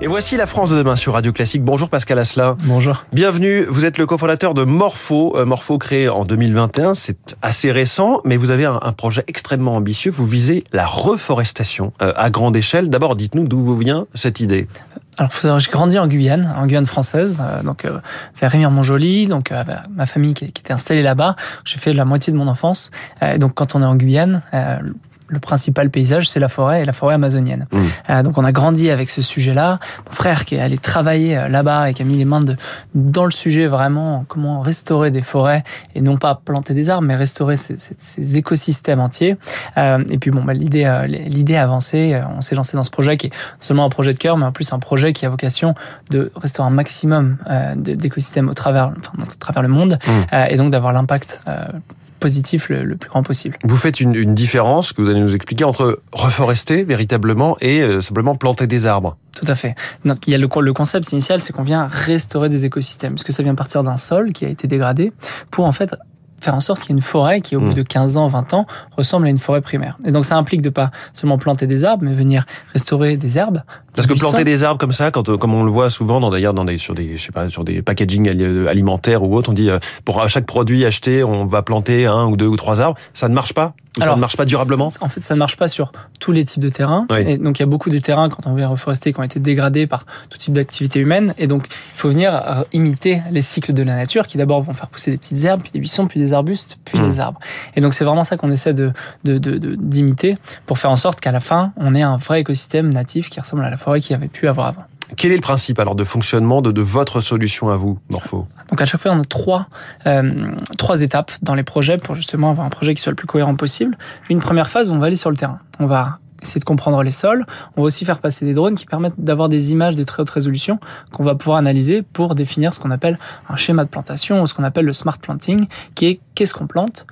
Et voici la France de demain sur Radio Classique. Bonjour Pascal Asselin. Bonjour. Bienvenue, vous êtes le cofondateur de Morpho. Euh, Morpho créé en 2021, c'est assez récent, mais vous avez un, projet extrêmement ambitieux. Vous visez la reforestation euh, à grande échelle. D'abord, dites-nous d'où vous vient cette idée. Alors, j'ai grandi en Guyane, en Guyane française, euh, donc vers Rémire-Montjoly, donc ma famille qui, était installée là-bas. J'ai fait la moitié de mon enfance. donc, quand on est en Guyane, le principal paysage, c'est la forêt et la forêt amazonienne. Mmh. Euh, donc on a grandi avec ce sujet-là. Mon frère qui est allé travailler euh, là-bas et qui a mis les mains de, dans le sujet vraiment comment restaurer des forêts et non pas planter des arbres, mais restaurer ces, ces, écosystèmes entiers. Euh, et puis bon, bah, l'idée, euh, l'idée a avancé. On s'est lancé dans ce projet qui est seulement un projet de cœur, mais en plus un projet qui a vocation de restaurer un maximum d'écosystèmes au travers, enfin, à travers le monde, mmh. et donc d'avoir l'impact positif le, plus grand possible. Vous faites une, une, différence que vous allez nous expliquer entre reforester véritablement et euh, simplement planter des arbres. Tout à fait. Donc il y a le, le concept initial, c'est qu'on vient restaurer des écosystèmes, parce que ça vient partir d'un sol qui a été dégradé pour en fait faire en sorte qu'il y ait une forêt qui, au bout mm. de 15 ans, 20 ans, ressemble à une forêt primaire. Et donc, ça implique de pas seulement planter des arbres, mais venir restaurer des herbes. Parce que planter des arbres comme ça, quand, comme on le voit souvent, dans, d'ailleurs, dans des, sur des, je sais pas, sur des packaging alimentaires ou autres, on dit, euh, pour chaque produit acheté, on va planter un ou deux ou trois arbres. Ça ne marche pas? Ça ne marche pas durablement En fait, ça ne marche pas sur tous les types de terrains. Et donc, il y a beaucoup de terrains, quand on vient reforester, qui ont été dégradés par tout type d'activité humaine. Et donc, il faut venir euh, imiter les cycles de la nature, qui d'abord vont faire pousser des petites herbes, puis des buissons, puis des arbustes, puis des mmh. arbres. Et donc, c'est vraiment ça qu'on essaie de, d'imiter pour faire en sorte qu'à la fin, on ait un vrai écosystème natif qui ressemble à la forêt qu'il y avait pu avoir avant. Quel est le principe alors de fonctionnement de, votre solution à vous, Morpho? Donc à chaque fois, on a trois, euh, trois étapes dans les projets pour justement avoir un projet qui soit le plus cohérent possible. Une première phase, on va aller sur le terrain. On va essayer de comprendre les sols. On va aussi faire passer des drones qui permettent d'avoir des images de très haute résolution qu'on va pouvoir analyser pour définir ce qu'on appelle un schéma de plantation ou ce qu'on appelle le smart planting, qui est qu'est-ce qu'on plante,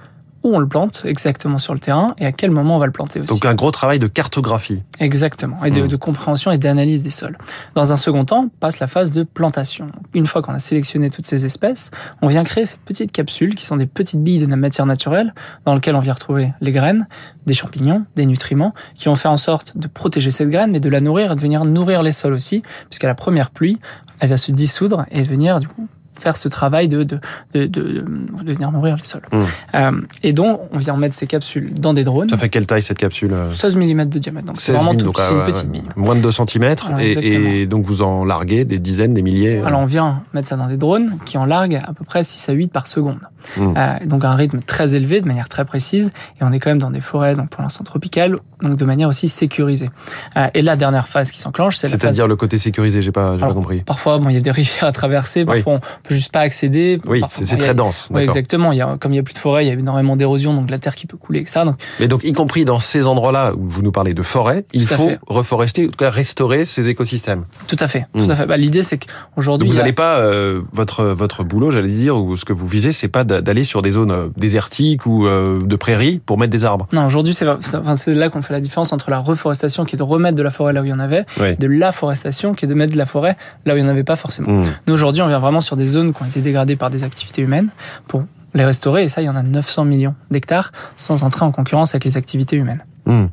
où on le plante exactement sur le terrain et à quel moment on va le planter aussi. Donc un gros travail de cartographie. Exactement, et de, mmh. de compréhension et d'analyse des sols. Dans un second temps, passe la phase de plantation. Une fois qu'on a sélectionné toutes ces espèces, on vient créer ces petites capsules qui sont des petites billes de la matière naturelle dans lesquelles on vient retrouver les graines, des champignons, des nutriments qui vont faire en sorte de protéger cette graine mais de la nourrir et de venir nourrir les sols aussi puisqu'à la première pluie, elle va se dissoudre et venir du coup faire ce travail de, de, de, de, venir nourrir les sols. Mmh. Euh, et donc, on vient mettre ces capsules dans des drones. Ça fait quelle taille cette capsule 16 mm de diamètre. Donc, c'est vraiment tout, c'est une petite bille. Moins de 2 cm. et, et, donc, vous en larguez des dizaines, des milliers. Euh. Alors, on vient mettre ça dans des drones qui en larguent à peu près 6 à 8 par seconde. Mmh. Euh, donc, un rythme très élevé, de manière très précise. Et on est quand même dans des forêts, donc pour l'instant tropicales, donc de manière aussi sécurisée. Euh, et la dernière phase qui s'enclenche, c'est la phase... C'est-à-dire le côté sécurisé, j'ai pas, pas compris. Parfois, bon, il y a des rivières à traverser, parfois on peut juste pas accéder. Oui, c'est très dense. Oui, exactement. Il y a, comme il y a plus de forêt, il y a énormément d'érosion, donc la terre qui peut couler, ça. Donc... Mais donc, y compris dans ces endroits-là où vous nous parlez de forêt, il faut reforester, en tout cas restaurer ces écosystèmes. Tout à fait, tout à hmm. fait. Bah, L'idée, c'est qu'aujourd'hui... Vous n'allez pas, euh, votre, votre boulot, j'allais dire, ou ce que vous visez, c'est pas d'aller sur des zones euh, désertiques ou de prairies pour mettre des arbres. Non, aujourd'hui, c'est là qu'on fait la différence entre la reforestation qui est de remettre de la forêt là où il y en avait, de la forestation qui est de mettre de la forêt là où il n'y en avait pas forcément. Mmh. Nous aujourd'hui, on vient vraiment sur des zones qui ont été dégradées par des activités humaines pour les restaurer, et ça, il y en a 900 millions d'hectares sans entrer en concurrence avec les activités humaines. Mmh.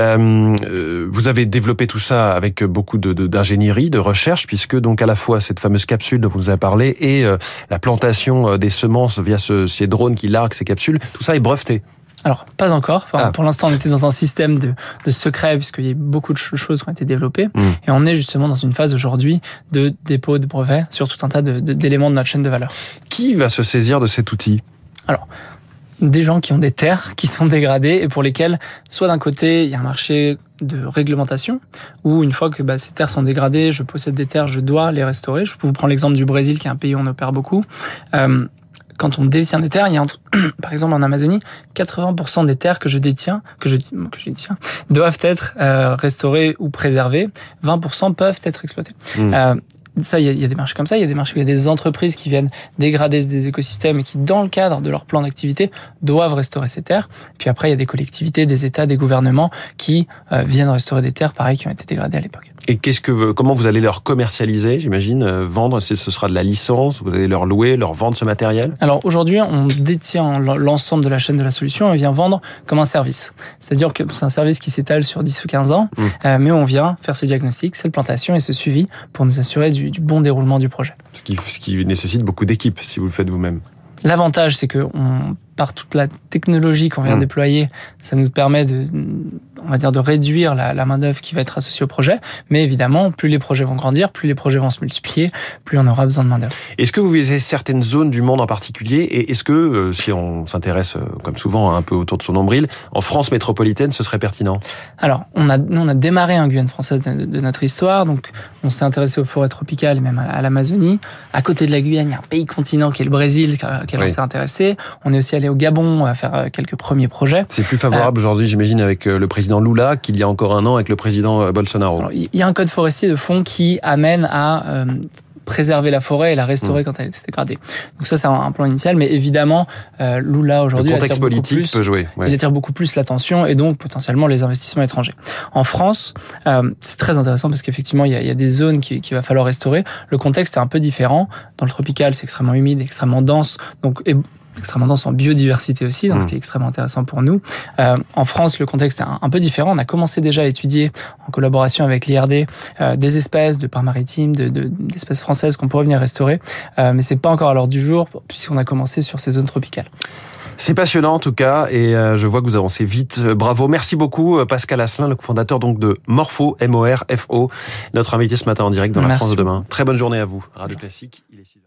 Euh, vous avez développé tout ça avec beaucoup d'ingénierie, de, recherche, puisque donc à la fois cette fameuse capsule dont vous nous avez parlé et euh, la plantation euh, des semences via ce, ces drones qui larguent ces capsules, tout ça est breveté. Alors, pas encore. Ah. Pour l'instant, on était dans un système de, de secret, puisqu'il y a beaucoup de choses qui ont été développées. Hmm. Et on est justement dans une phase aujourd'hui de dépôt de brevets sur tout un tas d'éléments de, de, notre chaîne de valeur. Qui va se saisir de cet outil? Alors, des gens qui ont des terres qui sont dégradées et pour lesquelles, soit d'un côté, il y a un marché de réglementation, où une fois que bah, ces terres sont dégradées, je possède des terres, je dois les restaurer. Je peux vous prendre l'exemple du Brésil, qui est un pays où on opère beaucoup. Euh, quand on détient des terres, il y a entre, par exemple en Amazonie, 80% des terres que je détiens, que je, que je détiens, doivent être euh, restaurées ou préservées. 20% peuvent être exploitées. Hmm. Euh, ça, il y, a, des marchés comme ça. Il y a des marchés où il y a des entreprises qui viennent dégrader des écosystèmes et qui, dans le cadre de leur plan d'activité, doivent restaurer ces terres. Puis après, il y a des collectivités, des États, des gouvernements qui euh, viennent restaurer des terres, pareil, qui ont été dégradées à l'époque. Et qu'est-ce que, comment vous allez leur commercialiser, j'imagine, euh, vendre Ce sera de la licence. Vous allez leur louer, leur vendre ce matériel? Alors aujourd'hui, on détient l'ensemble de la chaîne de la solution et vient vendre comme un service. C'est-à-dire que c'est un service qui s'étale sur 10 ou 15 ans, mmh. euh, mais on vient faire ce diagnostic, cette plantation et ce suivi pour nous assurer du, du bon déroulement du projet. Ce qui, ce qui nécessite beaucoup d'équipes si vous le faites vous-même. L'avantage, c'est que on, par toute la technologie qu'on vient mmh. déployer, ça nous permet de, on va dire, de réduire la, la main-d'œuvre qui va être associée au projet. Mais évidemment, plus les projets vont grandir, plus les projets vont se multiplier, plus on aura besoin de main-d'œuvre. Est-ce que vous visez certaines zones du monde en particulier? Et est-ce que, euh, si on s'intéresse, euh, comme souvent, un peu autour de son nombril, en France métropolitaine, ce serait pertinent? Alors, on a, nous, on a démarré un Guyane française de, de, notre histoire. Donc, on s'est intéressé aux forêts tropicales et même à, l'Amazonie. À côté de la Guyane, il y a un pays continent qui est le Brésil, auquel on s'est intéressé. On est aussi allé au Gabon à faire euh, quelques premiers projets. C'est plus favorable aujourd'hui, j'imagine, avec le président Lula qu'il y a encore un an avec le président euh, Bolsonaro. il y a un code forestier de fond qui amène à euh, préserver la forêt et la restaurer mmh. quand elle est dégradée. Donc ça, c'est un plan initial, mais évidemment, euh, Lula aujourd'hui, le contexte politique plus, peut jouer. Il attire beaucoup plus l'attention et donc potentiellement les investissements étrangers. En France, c'est très intéressant parce qu'effectivement, il, y a des zones qu'il qui va falloir restaurer. Le contexte est un peu différent. Dans le tropical, c'est extrêmement humide, extrêmement dense, donc et extrêmement dense en biodiversité aussi, donc ce mmh. qui est extrêmement intéressant pour nous. Euh, en France, le contexte est un, peu différent. On a commencé déjà à étudier, en collaboration avec l'IRD, euh, des espèces de parts maritimes, d'espèces de, françaises qu'on pourrait venir restaurer, euh, mais c'est pas encore à l'ordre du jour, puisqu'on a commencé sur ces zones tropicales. C'est passionnant en tout cas et euh, je vois que vous avancez vite. Bravo. Merci beaucoup Pascal Asselin, le fondateur donc de Morpho, M-O-R-F-O, notre invité ce matin en direct dans la France de demain. Très bonne journée à vous. Radio Classique, il est 6 heures.